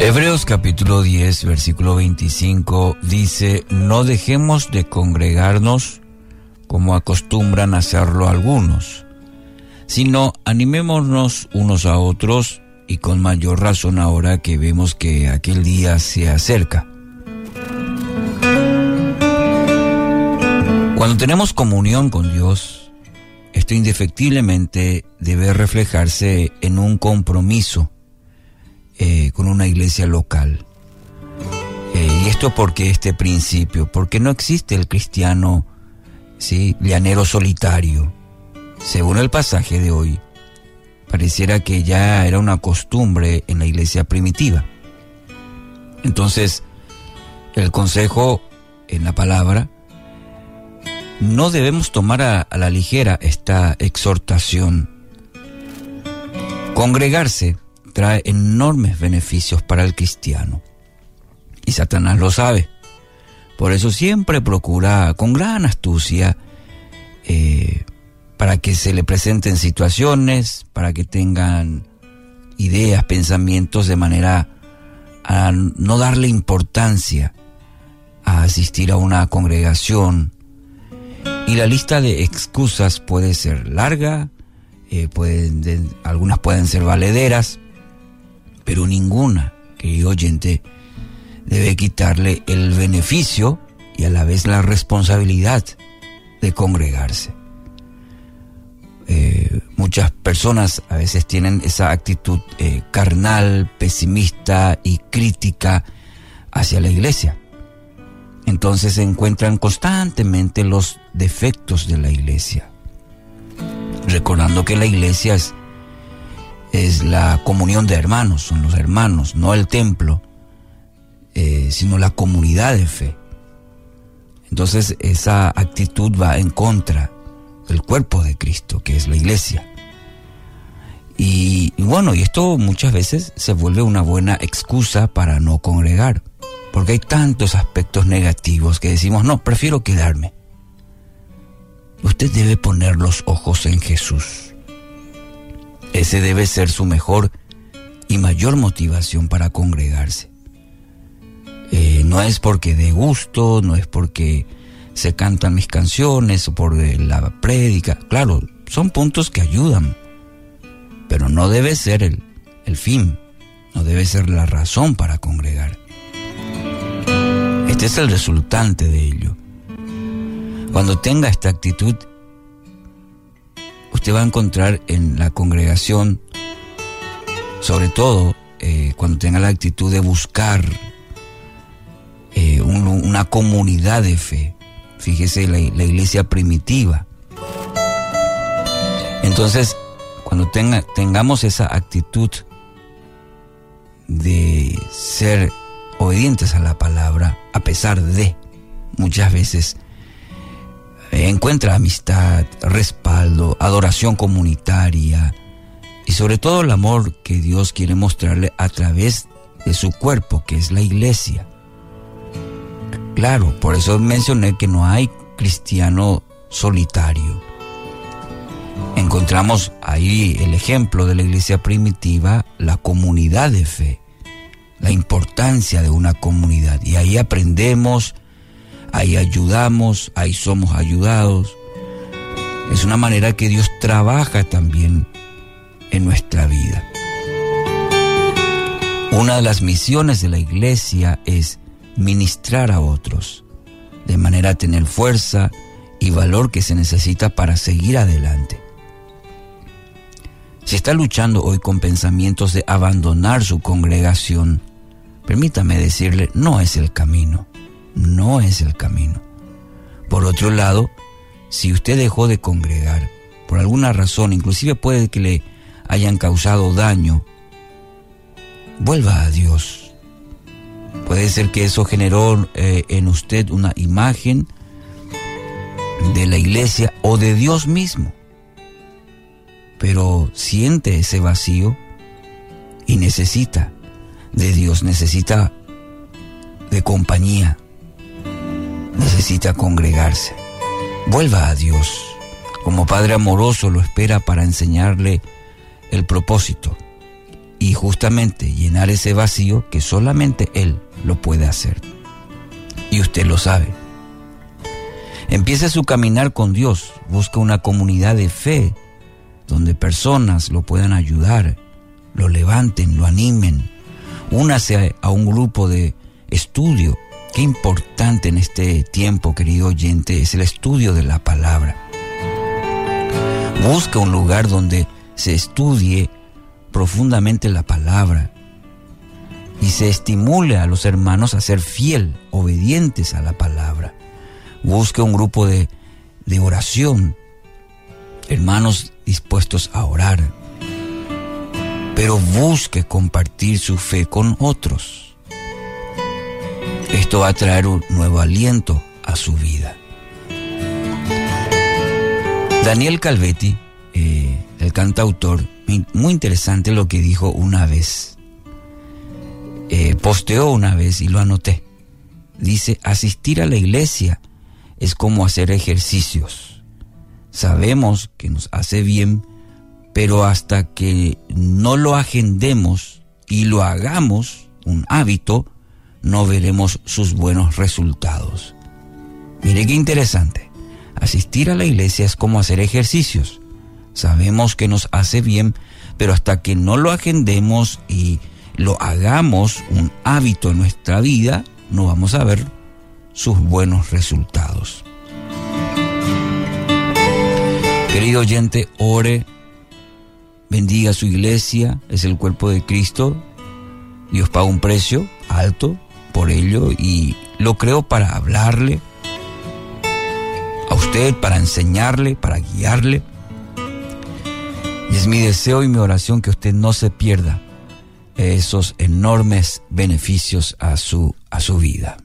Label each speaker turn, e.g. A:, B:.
A: Hebreos capítulo 10, versículo 25 dice, no dejemos de congregarnos como acostumbran hacerlo algunos, sino animémonos unos a otros y con mayor razón ahora que vemos que aquel día se acerca. Cuando tenemos comunión con Dios, esto indefectiblemente debe reflejarse en un compromiso eh, con una iglesia local. Eh, y esto porque este principio, porque no existe el cristiano ¿sí? llanero solitario. Según el pasaje de hoy, pareciera que ya era una costumbre en la iglesia primitiva. Entonces, el consejo en la palabra, no debemos tomar a, la ligera esta exhortación. Congregarse trae enormes beneficios para el cristiano. Y Satanás lo sabe. Por eso siempre procura con gran astucia eh, para que se le presenten situaciones, para que tengan ideas, pensamientos de manera a no darle importancia a asistir a una congregación. Y la lista de excusas puede ser larga, eh, pueden, algunas pueden ser valederas, pero ninguna, querido oyente, debe quitarle el beneficio y a la vez la responsabilidad de congregarse. Eh, muchas personas a veces tienen esa actitud eh, carnal, pesimista y crítica hacia la iglesia. Entonces se encuentran constantemente los defectos de la iglesia. Recordando que la iglesia es, es la comunión de hermanos, son los hermanos, no el templo, eh, sino la comunidad de fe. Entonces esa actitud va en contra del cuerpo de Cristo, que es la iglesia. Y, bueno, y esto muchas veces se vuelve una buena excusa para no congregar, porque hay tantos aspectos negativos que decimos, no, prefiero quedarme. Usted debe poner los ojos en Jesús. Ese debe ser su mejor y mayor motivación para congregarse. Eh, no es porque de gusto, no es porque se cantan mis canciones o por eh, la prédica. Claro, son puntos que ayudan, pero no debe ser el, el fin, no debe ser la razón para congregar. Este es el resultante de ello. Cuando tenga esta actitud, usted va a encontrar en la congregación, sobre todo eh, cuando tenga la actitud de buscar eh, una comunidad de fe. Fíjese la, iglesia primitiva. Entonces, cuando tenga, tengamos esa actitud de ser obedientes a la palabra, a pesar de muchas veces eh, encuentra amistad, respaldo, adoración comunitaria y sobre todo el amor que Dios quiere mostrarle a través de su cuerpo, que es la iglesia. Claro, por eso mencioné que no hay cristiano solitario. Encontramos ahí el ejemplo de la iglesia primitiva, la comunidad de fe, la importancia de una comunidad. Y ahí aprendemos, ahí ayudamos, ahí somos ayudados. Es una manera que Dios trabaja también en nuestra vida. Una de las misiones de la iglesia es ministrar a otros, de manera a tener fuerza y valor que se necesita para seguir adelante. Si está luchando hoy con pensamientos de abandonar su congregación, permítame decirle, no es el camino, no es el camino. Por otro lado, si usted dejó de congregar, por alguna razón, inclusive puede que le hayan causado daño, vuelva a Dios Puede ser que eso generó eh, en usted una imagen de la iglesia o de Dios mismo. Pero siente ese vacío y necesita de Dios, necesita de compañía, necesita congregarse. Vuelva a Dios. Como Padre amoroso lo espera para enseñarle el propósito y justamente llenar ese vacío que solamente Él lo puede hacer. Y usted lo sabe. Empiece su caminar con Dios, busca una comunidad de fe donde personas lo puedan ayudar, lo levanten, lo animen. Únase a un grupo de estudio. Qué importante en este tiempo, querido oyente, es el estudio de la palabra. Busca un lugar donde se estudie profundamente la palabra y se estimule a los hermanos a ser fiel, obedientes a la palabra. Busque un grupo de, de oración, hermanos dispuestos a orar, pero busque compartir su fe con otros. Esto va a traer un nuevo aliento a su vida. Daniel Calvetti, eh, el cantautor, muy interesante lo que dijo una vez. Eh, posteó una vez y lo anoté. Dice, asistir a la iglesia es como hacer ejercicios. Sabemos que nos hace bien, pero hasta que no lo agendemos y lo hagamos un hábito, no veremos sus buenos resultados. Mire qué interesante. Asistir a la iglesia es como hacer ejercicios sabemos que nos hace bien, pero hasta que no lo agendemos y lo hagamos un hábito en nuestra vida, no vamos a ver sus buenos resultados. Querido oyente, ore, bendiga su iglesia, es el cuerpo de Cristo. Dios paga un precio alto por ello y lo creo para hablarle a usted, para enseñarle, para guiarle y es mi deseo y mi oración que usted no se pierda esos enormes beneficios a su, a su vida.